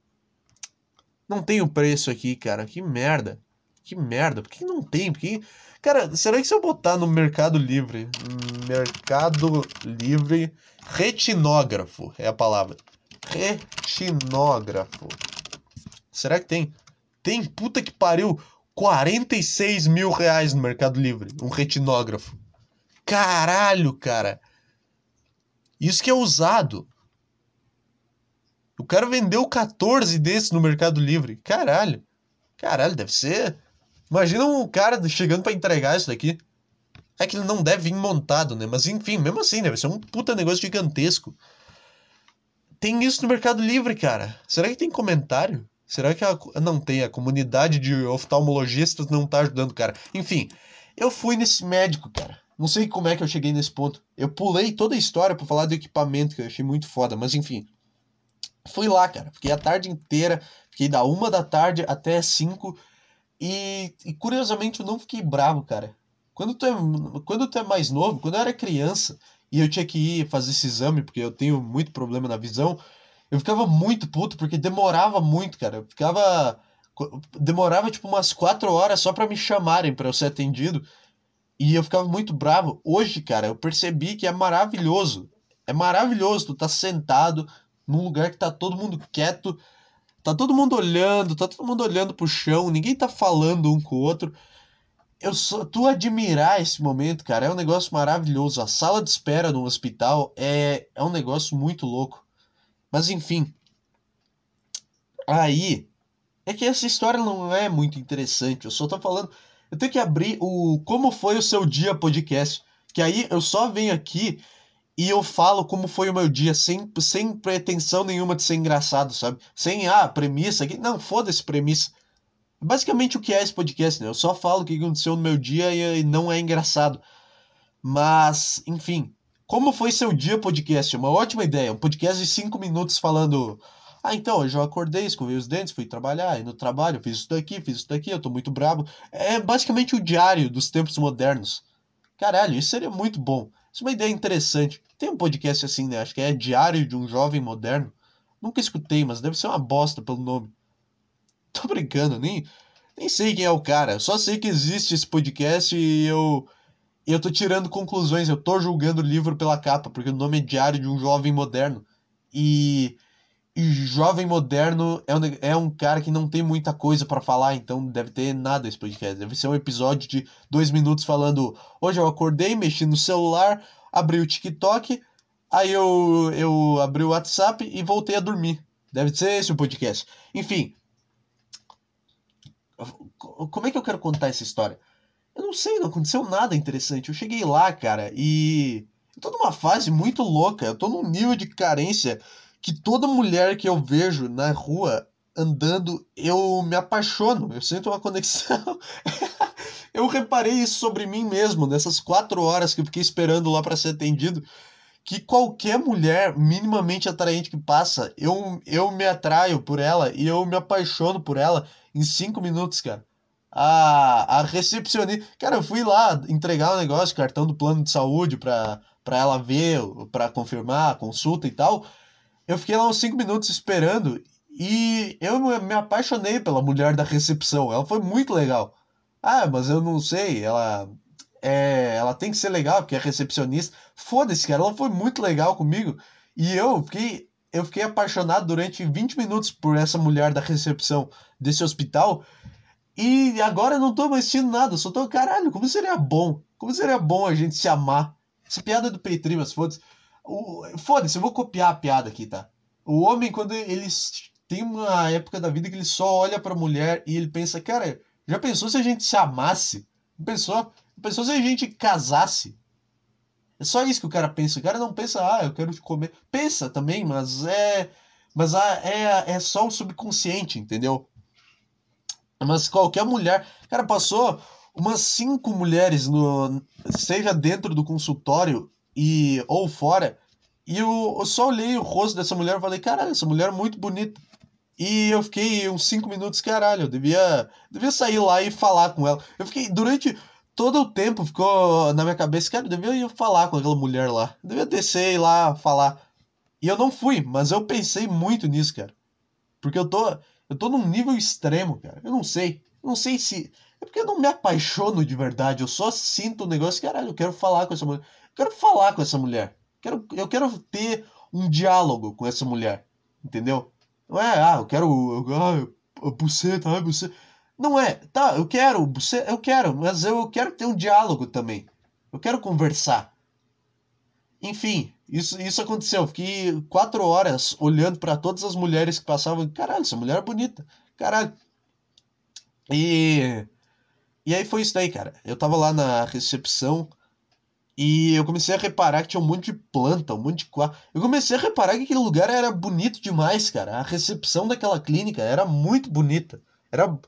Não tem o preço aqui, cara. Que merda. Que merda. Por que não tem? Porque... Cara, será que se eu botar no Mercado Livre... Mercado Livre... Retinógrafo é a palavra. Retinógrafo. Será que tem? Tem, puta que pariu, 46 mil reais no Mercado Livre. Um retinógrafo. Caralho, cara. Isso que é usado. O cara vendeu 14 desses no Mercado Livre. Caralho. Caralho, deve ser. Imagina um cara chegando para entregar isso daqui. É que ele não deve vir montado, né? Mas enfim, mesmo assim, deve ser um puta negócio gigantesco. Tem isso no Mercado Livre, cara. Será que tem comentário? Será que a... não tem? A comunidade de oftalmologistas não tá ajudando, cara. Enfim, eu fui nesse médico, cara. Não sei como é que eu cheguei nesse ponto. Eu pulei toda a história para falar do equipamento, que eu achei muito foda, mas enfim. Fui lá, cara. Fiquei a tarde inteira. Fiquei da uma da tarde até cinco. E, e curiosamente eu não fiquei bravo, cara. Quando tu, é, quando tu é mais novo, quando eu era criança e eu tinha que ir fazer esse exame, porque eu tenho muito problema na visão, eu ficava muito puto, porque demorava muito, cara. Eu ficava. Demorava tipo umas quatro horas só para me chamarem para eu ser atendido. E eu ficava muito bravo. Hoje, cara, eu percebi que é maravilhoso. É maravilhoso tu tá sentado num lugar que tá todo mundo quieto, tá todo mundo olhando, tá todo mundo olhando pro chão, ninguém tá falando um com o outro eu só tu admirar esse momento, cara, é um negócio maravilhoso. A sala de espera no hospital é, é um negócio muito louco. Mas enfim. Aí. É que essa história não é muito interessante. Eu só tô falando. Eu tenho que abrir o Como Foi o Seu Dia podcast. Que aí eu só venho aqui e eu falo como foi o meu dia, sem, sem pretensão nenhuma de ser engraçado, sabe? Sem, ah, premissa aqui. Não, foda-se premissa. Basicamente o que é esse podcast, né? Eu só falo o que aconteceu no meu dia e, não é engraçado. Mas, enfim, como foi seu dia podcast? Uma ótima ideia. Um podcast de cinco minutos falando. Ah, então, hoje eu acordei, escovei os dentes, fui trabalhar, e no trabalho fiz isso daqui, fiz isso daqui, eu tô muito brabo. É basicamente o diário dos tempos modernos. Caralho, isso seria muito bom. Isso é uma ideia interessante. Tem um podcast assim, né? Acho que é Diário de um Jovem Moderno. Nunca escutei, mas deve ser uma bosta pelo nome. *laughs* Tô brincando, nem, nem sei quem é o cara. Só sei que existe esse podcast e eu. eu tô tirando conclusões. Eu tô julgando o livro pela capa, porque o nome é Diário de um Jovem Moderno. E. E jovem moderno é um, é um cara que não tem muita coisa para falar, então deve ter nada esse podcast. Deve ser um episódio de dois minutos falando: hoje eu acordei, mexi no celular, abri o TikTok, aí eu, eu abri o WhatsApp e voltei a dormir. Deve ser esse o podcast. Enfim, como é que eu quero contar essa história? Eu não sei, não aconteceu nada interessante. Eu cheguei lá, cara, e. Eu tô numa fase muito louca. Eu tô num nível de carência que toda mulher que eu vejo na rua andando, eu me apaixono. Eu sinto uma conexão. *laughs* eu reparei isso sobre mim mesmo, nessas quatro horas que eu fiquei esperando lá para ser atendido. Que qualquer mulher minimamente atraente que passa, eu, eu me atraio por ela e eu me apaixono por ela em cinco minutos, cara. A, a recepcionista. Cara, eu fui lá entregar um negócio, cartão do plano de saúde, pra, pra ela ver, pra confirmar a consulta e tal. Eu fiquei lá uns 5 minutos esperando e eu me apaixonei pela mulher da recepção. Ela foi muito legal. Ah, mas eu não sei, ela é, ela tem que ser legal porque é recepcionista. Foda-se, cara, ela foi muito legal comigo. E eu fiquei, eu fiquei apaixonado durante 20 minutos por essa mulher da recepção desse hospital. E agora eu não tô mais sentindo nada, só tô, caralho, como seria bom, como seria bom a gente se amar. Essa piada é do Petri, mas foda-se. Foda-se, eu vou copiar a piada aqui, tá? O homem, quando ele tem uma época da vida que ele só olha pra mulher e ele pensa, cara, já pensou se a gente se amasse? Pensou? Pensou se a gente casasse? É só isso que o cara pensa. O cara não pensa, ah, eu quero te comer. Pensa também, mas é. Mas é, é só o subconsciente, entendeu? Mas qualquer mulher. Cara, passou umas cinco mulheres, no, seja dentro do consultório e ou fora. E eu, eu só olhei o rosto dessa mulher e falei, caralho, essa mulher é muito bonita. E eu fiquei uns cinco minutos, caralho, eu devia, devia sair lá e falar com ela. Eu fiquei, durante todo o tempo, ficou na minha cabeça, cara, eu devia ir falar com aquela mulher lá. Eu devia descer e ir lá falar. E eu não fui, mas eu pensei muito nisso, cara. Porque eu tô, eu tô num nível extremo, cara. Eu não sei. Eu não sei se. É porque eu não me apaixono de verdade. Eu só sinto o um negócio, caralho, eu quero falar com essa mulher. Quero falar com essa mulher. Quero, eu quero ter um diálogo com essa mulher. Entendeu? Não é, ah, eu quero. Ah, buceta, ah, buceta. Não é, tá, eu quero, você, eu quero, mas eu quero ter um diálogo também. Eu quero conversar. Enfim, isso, isso aconteceu. Fiquei quatro horas olhando para todas as mulheres que passavam. Caralho, essa mulher é bonita. Caralho. E. E aí foi isso daí, cara. Eu tava lá na recepção e eu comecei a reparar que tinha um monte de planta, um monte de quadro. Eu comecei a reparar que aquele lugar era bonito demais, cara. A recepção daquela clínica era muito bonita. Era,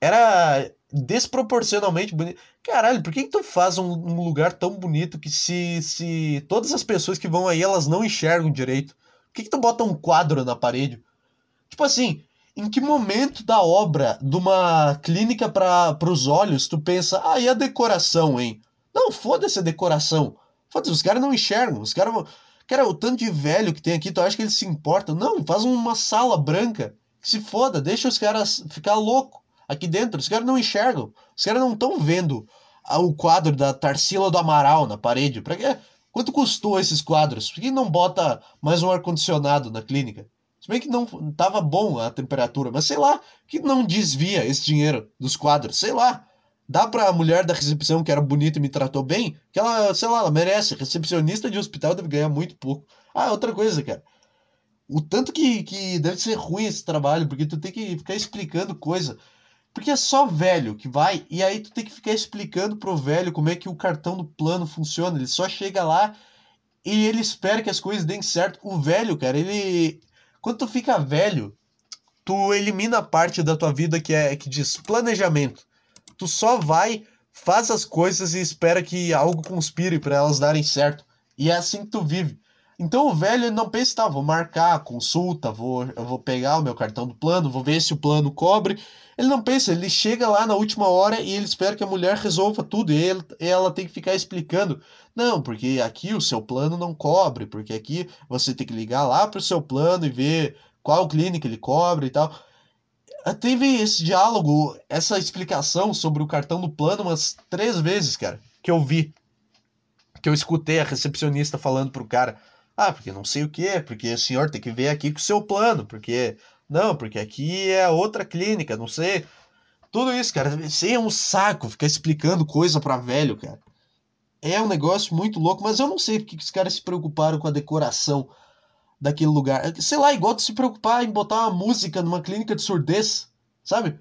era desproporcionalmente bonito. Caralho, por que, que tu faz um, um, lugar tão bonito que se, se todas as pessoas que vão aí elas não enxergam direito? Por que, que tu bota um quadro na parede? Tipo assim, em que momento da obra de uma clínica para os olhos tu pensa, ah, e a decoração, hein? Não, foda-se a decoração. Foda-se, os caras não enxergam. Os caras. Cara, o tanto de velho que tem aqui, tu acha que eles se importam? Não, faz uma sala branca. Que se foda, deixa os caras ficar louco aqui dentro. Os caras não enxergam. Os caras não estão vendo o quadro da Tarsila do Amaral na parede. Pra quê? Quanto custou esses quadros? Por que não bota mais um ar-condicionado na clínica? Se bem que não tava bom a temperatura, mas sei lá, que não desvia esse dinheiro dos quadros, sei lá. Dá pra mulher da recepção que era bonita e me tratou bem, que ela, sei lá, ela merece. Recepcionista de hospital deve ganhar muito pouco. Ah, outra coisa, cara. O tanto que, que deve ser ruim esse trabalho, porque tu tem que ficar explicando coisa. Porque é só velho que vai, e aí tu tem que ficar explicando pro velho como é que o cartão do plano funciona. Ele só chega lá e ele espera que as coisas deem certo. O velho, cara, ele. Quando tu fica velho, tu elimina a parte da tua vida que é que diz planejamento. Tu só vai, faz as coisas e espera que algo conspire para elas darem certo. E é assim que tu vive. Então o velho não pensa, tá, vou marcar a consulta, vou, eu vou pegar o meu cartão do plano, vou ver se o plano cobre. Ele não pensa, ele chega lá na última hora e ele espera que a mulher resolva tudo. E ele, ela tem que ficar explicando. Não, porque aqui o seu plano não cobre, porque aqui você tem que ligar lá pro seu plano e ver qual clínica ele cobre e tal. Teve esse diálogo, essa explicação sobre o cartão do plano umas três vezes, cara, que eu vi. Que eu escutei a recepcionista falando pro cara. Ah, porque não sei o que, porque o senhor tem que ver aqui com o seu plano, porque. Não, porque aqui é outra clínica, não sei. Tudo isso, cara. Isso é um saco ficar explicando coisa para velho, cara. É um negócio muito louco, mas eu não sei porque os caras se preocuparam com a decoração daquele lugar. Sei lá, igual tu se preocupar em botar uma música numa clínica de surdez, sabe?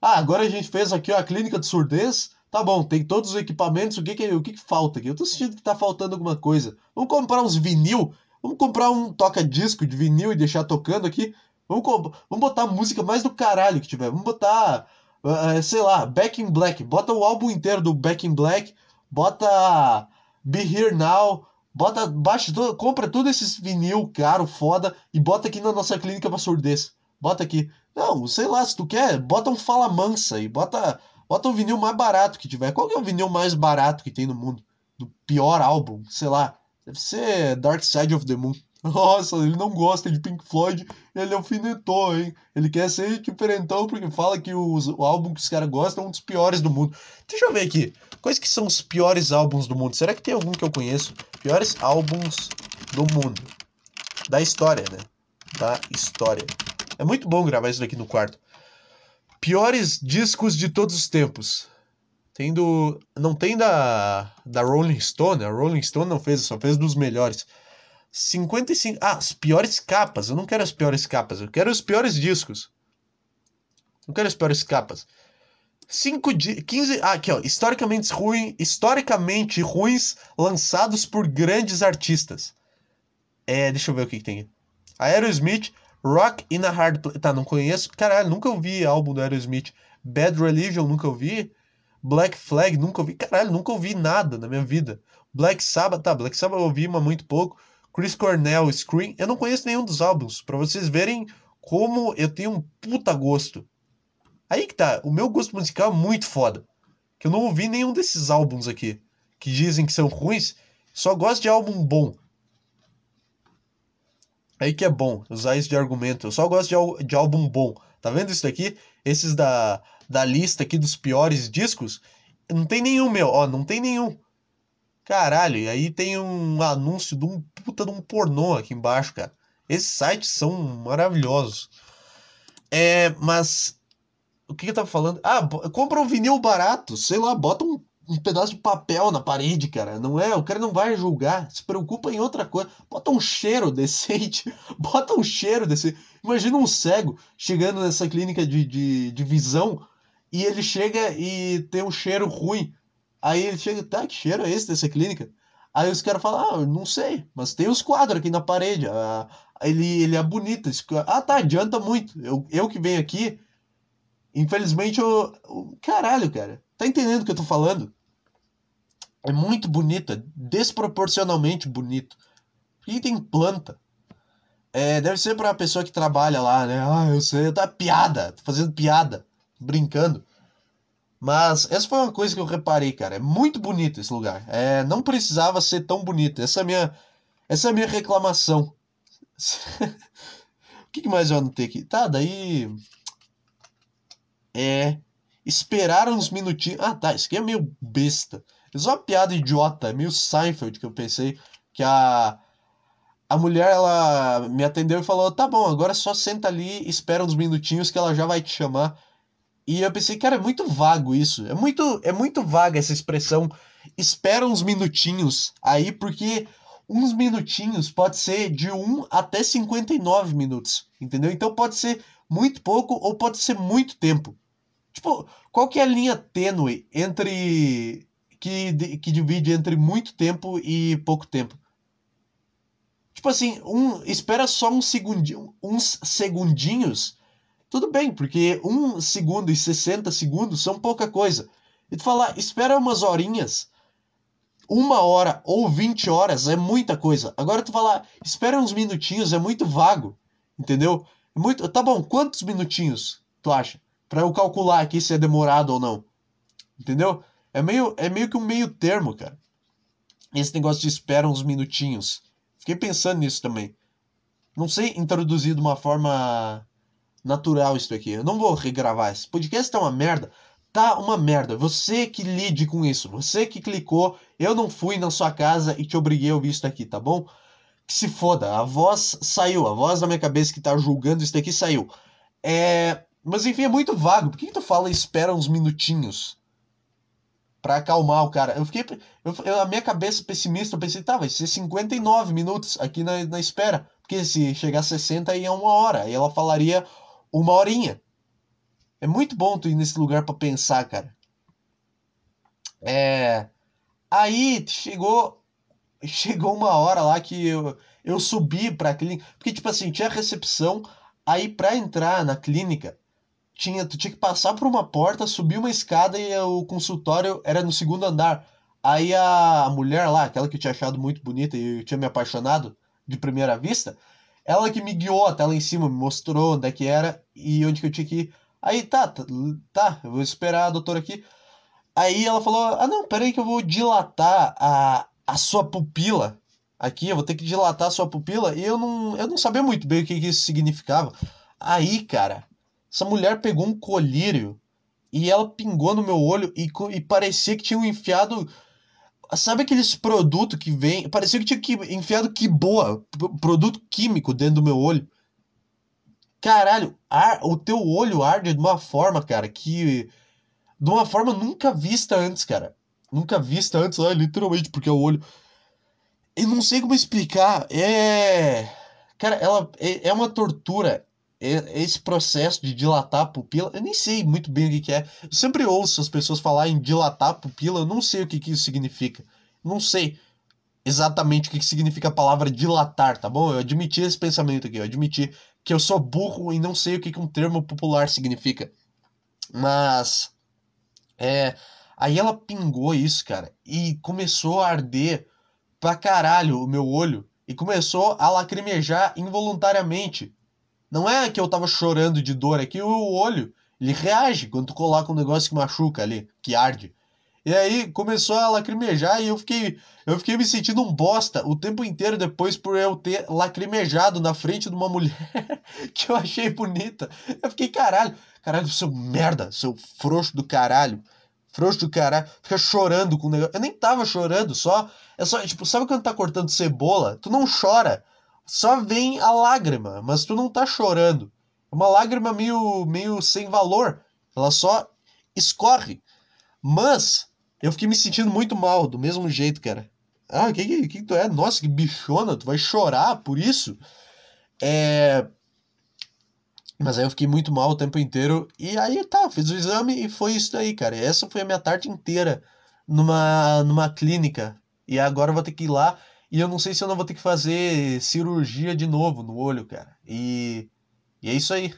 Ah, agora a gente fez aqui ó, a clínica de surdez, Tá bom, tem todos os equipamentos, o que que, o que, que falta aqui? Eu tô sentindo que tá faltando alguma coisa. Vamos comprar uns vinil? Vamos comprar um toca-disco de vinil e deixar tocando aqui? Vamos, vamos botar música mais do caralho que tiver. Vamos botar, uh, sei lá, Back in Black. Bota o álbum inteiro do Back in Black. Bota Be Here Now. Bota, baixa, compra todos esses vinil caro, foda, e bota aqui na nossa clínica pra surdez. Bota aqui. Não, sei lá, se tu quer, bota um Fala Mansa e bota Bota o vinil mais barato que tiver. Qual que é o vinil mais barato que tem no mundo? Do pior álbum? Sei lá. Deve ser Dark Side of the Moon. *laughs* Nossa, ele não gosta de Pink Floyd, ele alfinetou, hein? Ele quer ser diferentão porque fala que os, o álbum que os caras gostam é um dos piores do mundo. Deixa eu ver aqui. Quais que são os piores álbuns do mundo? Será que tem algum que eu conheço? Piores álbuns do mundo. Da história, né? Da história. É muito bom gravar isso daqui no quarto. Piores discos de todos os tempos. Tem do. Não tem da. Da Rolling Stone. A Rolling Stone não fez, só fez dos melhores. 55. Ah, as piores capas. Eu não quero as piores capas. Eu quero os piores discos. Não quero as piores capas. 5 di 15. Ah, aqui, ó. Historicamente, ruim, historicamente ruins lançados por grandes artistas. É, deixa eu ver o que, que tem aqui. Aerosmith, Rock in a Hard Place. Tá, não conheço. Caralho, nunca ouvi álbum do Aerosmith. Bad Religion, nunca ouvi. Black Flag, nunca ouvi. Caralho, nunca ouvi nada na minha vida. Black Sabbath, tá, Black Sabbath eu ouvi, mas muito pouco. Chris Cornell, Scream. Eu não conheço nenhum dos álbuns, para vocês verem como eu tenho um puta gosto. Aí que tá, o meu gosto musical é muito foda. Que eu não ouvi nenhum desses álbuns aqui, que dizem que são ruins, só gosto de álbum bom. Aí que é bom usar isso de argumento. Eu só gosto de, de álbum bom. Tá vendo isso daqui? Esses da, da lista aqui dos piores discos. Não tem nenhum, meu. Ó, não tem nenhum. Caralho, e aí tem um anúncio de um puta de um pornô aqui embaixo, cara. Esses sites são maravilhosos. É, mas. O que, que tava falando? Ah, compra um vinil barato, sei lá, bota um um pedaço de papel na parede, cara. Não é? O cara não vai julgar. Se preocupa em outra coisa. Bota um cheiro *laughs* decente. Bota um cheiro decente. Imagina um cego chegando nessa clínica de, de, de visão e ele chega e tem um cheiro ruim. Aí ele chega, tá, que cheiro é esse dessa clínica? Aí os caras falam, ah, não sei, mas tem os quadros aqui na parede. Ah, ele, ele é bonito. Ah, tá, adianta muito. Eu, eu que venho aqui, infelizmente, eu. Caralho, cara. Tá entendendo o que eu tô falando? É muito bonito, é desproporcionalmente bonito. E tem planta. É, deve ser pra pessoa que trabalha lá, né? Ah, eu sei, tá piada, tô fazendo piada, brincando. Mas essa foi uma coisa que eu reparei, cara. É muito bonito esse lugar. É, não precisava ser tão bonito. Essa é a minha, essa é minha reclamação. *laughs* o que mais eu anotei aqui? Tá, daí. É. Esperar uns minutinhos. Ah, tá. Isso aqui é meio besta. É só uma piada idiota, é meio Seinfeld que eu pensei que a a mulher ela me atendeu e falou: "Tá bom, agora só senta ali, espera uns minutinhos que ela já vai te chamar". E eu pensei, cara, é muito vago isso. É muito é muito vaga essa expressão espera uns minutinhos aí porque uns minutinhos pode ser de 1 até 59 minutos, entendeu? Então pode ser muito pouco ou pode ser muito tempo. Tipo, qual que é a linha tênue entre que, que divide entre muito tempo e pouco tempo. Tipo assim, um, espera só um segundinho, uns segundinhos, tudo bem, porque um segundo e 60 segundos são pouca coisa. E tu falar, espera umas horinhas, uma hora ou 20 horas é muita coisa. Agora tu falar, espera uns minutinhos, é muito vago, entendeu? É muito, tá bom, quantos minutinhos tu acha? Para eu calcular aqui se é demorado ou não. Entendeu? É meio, é meio que um meio termo, cara. Esse negócio de espera uns minutinhos. Fiquei pensando nisso também. Não sei introduzir de uma forma natural isso aqui. Eu não vou regravar. Esse podcast tá uma merda. Tá uma merda. Você que lide com isso. Você que clicou. Eu não fui na sua casa e te obriguei a ouvir isso daqui, tá bom? Que se foda. A voz saiu. A voz da minha cabeça que tá julgando isso daqui saiu. É. Mas enfim, é muito vago. Por que, que tu fala espera uns minutinhos? para acalmar o cara. Eu fiquei. Eu, eu, a minha cabeça pessimista, eu pensei, tá, vai ser 59 minutos aqui na, na espera. Porque se chegar a 60 aí é uma hora. Aí ela falaria uma horinha. É muito bom tu ir nesse lugar para pensar, cara. É. Aí chegou. Chegou uma hora lá que eu, eu subi pra clínica. Porque, tipo assim, tinha recepção. Aí pra entrar na clínica, tinha, tu tinha que passar por uma porta, subir uma escada e o consultório era no segundo andar. Aí a mulher lá, aquela que eu tinha achado muito bonita e eu tinha me apaixonado de primeira vista, ela que me guiou até lá em cima, me mostrou onde é que era e onde que eu tinha que ir. Aí tá, tá, tá eu vou esperar a doutora aqui. Aí ela falou: Ah, não, peraí que eu vou dilatar a, a sua pupila. aqui, eu vou ter que dilatar a sua pupila. E eu não, eu não sabia muito bem o que, que isso significava. Aí, cara, essa mulher pegou um colírio e ela pingou no meu olho e, e parecia que tinham enfiado. Sabe aqueles produtos que vem. Parecia que tinha que, enfiado que boa, produto químico dentro do meu olho. Caralho, ar, o teu olho arde de uma forma, cara, que. De uma forma nunca vista antes, cara. Nunca vista antes, é, literalmente, porque é o olho. Eu não sei como explicar. É. Cara, ela é, é uma tortura. Esse processo de dilatar a pupila, eu nem sei muito bem o que, é. Eu sempre ouço as pessoas falarem em dilatar a pupila, eu não sei o que, que isso significa. Não sei exatamente o que, que significa a palavra dilatar, tá bom? Eu admiti esse pensamento aqui, eu admiti que eu sou burro e não sei o que, que um termo popular significa. Mas. É. Aí ela pingou isso, cara, e começou a arder pra caralho o meu olho e começou a lacrimejar involuntariamente. Não é que eu tava chorando de dor, é que o olho, ele reage quando tu coloca um negócio que machuca ali, que arde. E aí começou a lacrimejar e eu fiquei, eu fiquei me sentindo um bosta o tempo inteiro depois por eu ter lacrimejado na frente de uma mulher *laughs* que eu achei bonita. Eu fiquei, caralho, caralho, seu merda, seu frouxo do caralho. Frouxo do caralho, fica chorando com o negócio. Eu nem tava chorando, só. É só, tipo, sabe quando tá cortando cebola? Tu não chora. Só vem a lágrima, mas tu não tá chorando. É uma lágrima meio, meio sem valor. Ela só escorre. Mas eu fiquei me sentindo muito mal, do mesmo jeito, cara. Ah, que que, que tu é? Nossa, que bichona, tu vai chorar por isso? É. Mas aí eu fiquei muito mal o tempo inteiro. E aí tá, fiz o exame e foi isso daí, cara. Essa foi a minha tarde inteira numa, numa clínica. E agora eu vou ter que ir lá. E eu não sei se eu não vou ter que fazer cirurgia de novo no olho, cara. E, e é isso aí.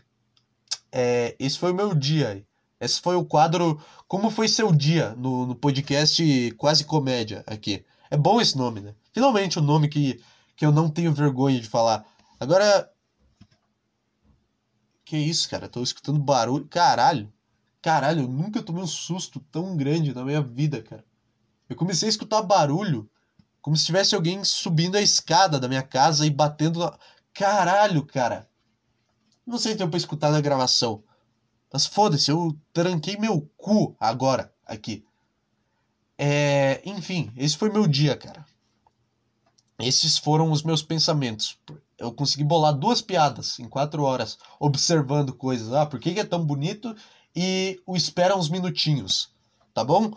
É, esse foi o meu dia. Esse foi o quadro Como foi seu dia no, no podcast Quase Comédia aqui. É bom esse nome, né? Finalmente um nome que, que eu não tenho vergonha de falar. Agora, que isso, cara? Tô escutando barulho. Caralho. Caralho, eu nunca tomei um susto tão grande na minha vida, cara. Eu comecei a escutar barulho, como se tivesse alguém subindo a escada da minha casa e batendo na. Caralho, cara. Não sei se deu pra escutar na gravação. Mas foda-se, eu tranquei meu cu agora, aqui. É. Enfim, esse foi meu dia, cara. Esses foram os meus pensamentos eu consegui bolar duas piadas em quatro horas, observando coisas. Ah, por que, que é tão bonito? E o espera uns minutinhos, tá bom?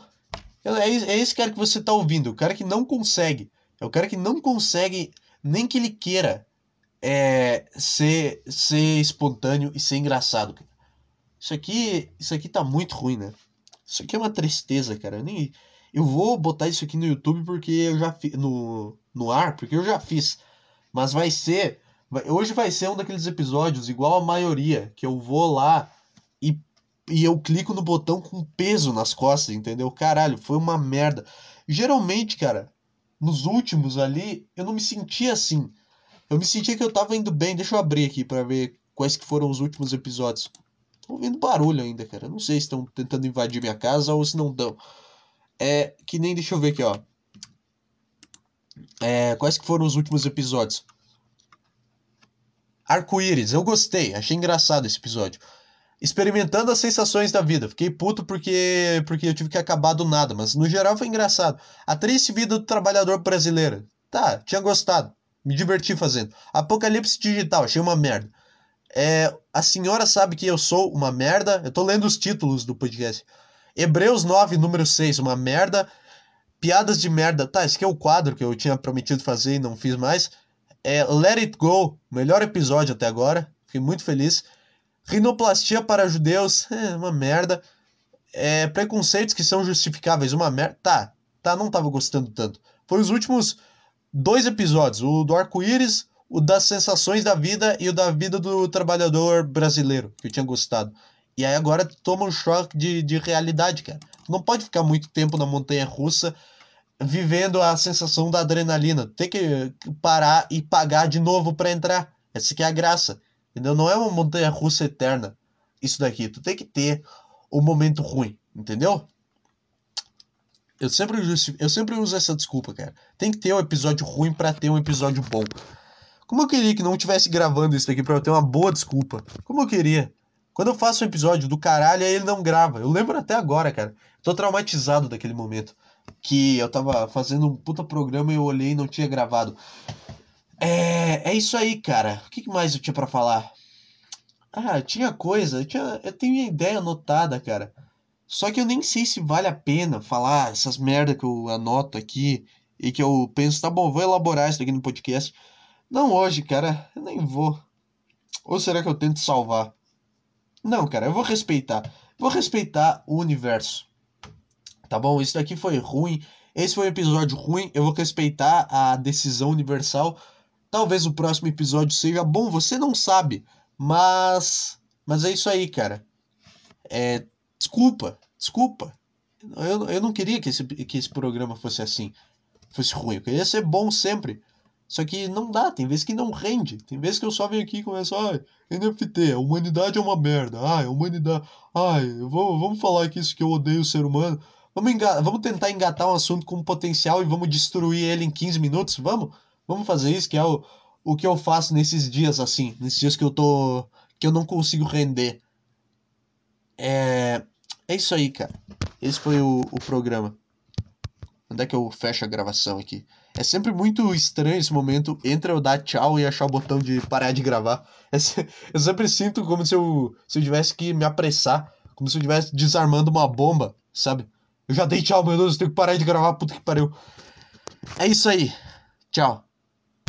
É, é esse cara que você tá ouvindo, o cara que não consegue. É o cara que não consegue, nem que ele queira, é, ser, ser espontâneo e ser engraçado. Isso aqui, isso aqui tá muito ruim, né? Isso aqui é uma tristeza, cara. Eu, nem, eu vou botar isso aqui no YouTube porque eu já fiz. No, no ar, porque eu já fiz. Mas vai ser. Hoje vai ser um daqueles episódios, igual a maioria, que eu vou lá e, eu clico no botão com peso nas costas, entendeu? Caralho, foi uma merda. Geralmente, cara, nos últimos ali, eu não me sentia assim. Eu me sentia que eu tava indo bem. Deixa eu abrir aqui para ver quais que foram os últimos episódios. Tô ouvindo barulho ainda, cara. Não sei se estão tentando invadir minha casa ou se não estão. É que nem, deixa eu ver aqui, ó. É, quais que foram os últimos episódios? Arco-íris, eu gostei, achei engraçado esse episódio. Experimentando as sensações da vida. Fiquei puto porque porque eu tive que acabar do nada, mas no geral foi engraçado. A triste vida do trabalhador brasileiro. Tá, tinha gostado. Me diverti fazendo. Apocalipse Digital, achei uma merda. É, a senhora sabe que eu sou uma merda. Eu tô lendo os títulos do podcast. Hebreus 9, número 6, uma merda. Piadas de merda. Tá, esse aqui é o quadro que eu tinha prometido fazer e não fiz mais. É Let It Go, melhor episódio até agora. Fiquei muito feliz. Rinoplastia para judeus, *laughs* é uma merda. É, preconceitos que são justificáveis, uma merda. Tá, tá, não tava gostando tanto. Foi os últimos dois episódios, o do arco-íris, o das sensações da vida e o da vida do trabalhador brasileiro, que eu tinha gostado. E aí agora toma um choque de, de realidade, cara. Não pode ficar muito tempo na montanha russa vivendo a sensação da adrenalina. Tem que parar e pagar de novo para entrar. Essa que é a graça. Entendeu? Não é uma montanha russa eterna. Isso daqui. Tu tem que ter o um momento ruim. Entendeu? Eu sempre, eu sempre uso essa desculpa, cara. Tem que ter um episódio ruim para ter um episódio bom. Como eu queria que não tivesse gravando isso aqui pra eu ter uma boa desculpa. Como eu queria. Quando eu faço um episódio do caralho, aí ele não grava. Eu lembro até agora, cara. Tô traumatizado daquele momento. Que eu tava fazendo um puta programa e eu olhei e não tinha gravado. É, é isso aí, cara. O que mais eu tinha para falar? Ah, tinha coisa. Eu, tinha, eu tenho minha ideia anotada, cara. Só que eu nem sei se vale a pena falar essas merda que eu anoto aqui e que eu penso, tá bom, vou elaborar isso aqui no podcast. Não hoje, cara, eu nem vou. Ou será que eu tento salvar? Não, cara, eu vou respeitar. Vou respeitar o universo. Tá bom? Isso daqui foi ruim. Esse foi um episódio ruim. Eu vou respeitar a decisão universal. Talvez o próximo episódio seja bom, você não sabe. Mas. Mas é isso aí, cara. É. Desculpa, desculpa. Eu, eu não queria que esse, que esse programa fosse assim. Fosse ruim. Eu queria ser bom sempre. Só que não dá, tem vezes que não rende. Tem vezes que eu só venho aqui e começo, ai, NFT, a humanidade é uma merda. Ai, a humanidade. Ai, vou, vamos falar aqui isso que eu odeio o ser humano. Vamos, enga... vamos tentar engatar um assunto com potencial e vamos destruir ele em 15 minutos? Vamos? Vamos fazer isso, que é o, o que eu faço nesses dias assim, nesses dias que eu tô. que eu não consigo render. É. É isso aí, cara. Esse foi o, o programa. Onde é que eu fecho a gravação aqui? É sempre muito estranho esse momento entre eu dar tchau e achar o botão de parar de gravar. É eu sempre sinto como se eu, se eu tivesse que me apressar, como se eu estivesse desarmando uma bomba, sabe? Eu já dei tchau, meu Deus, eu tenho que parar de gravar, puta que pariu. É isso aí. Tchau.